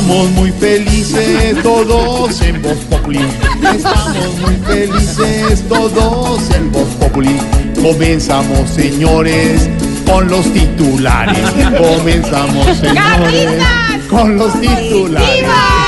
Estamos muy felices todos en Voz Populi. Estamos muy felices todos en Voz Populi. Comenzamos, señores con los titulares. Comenzamos, señores, con los titulares.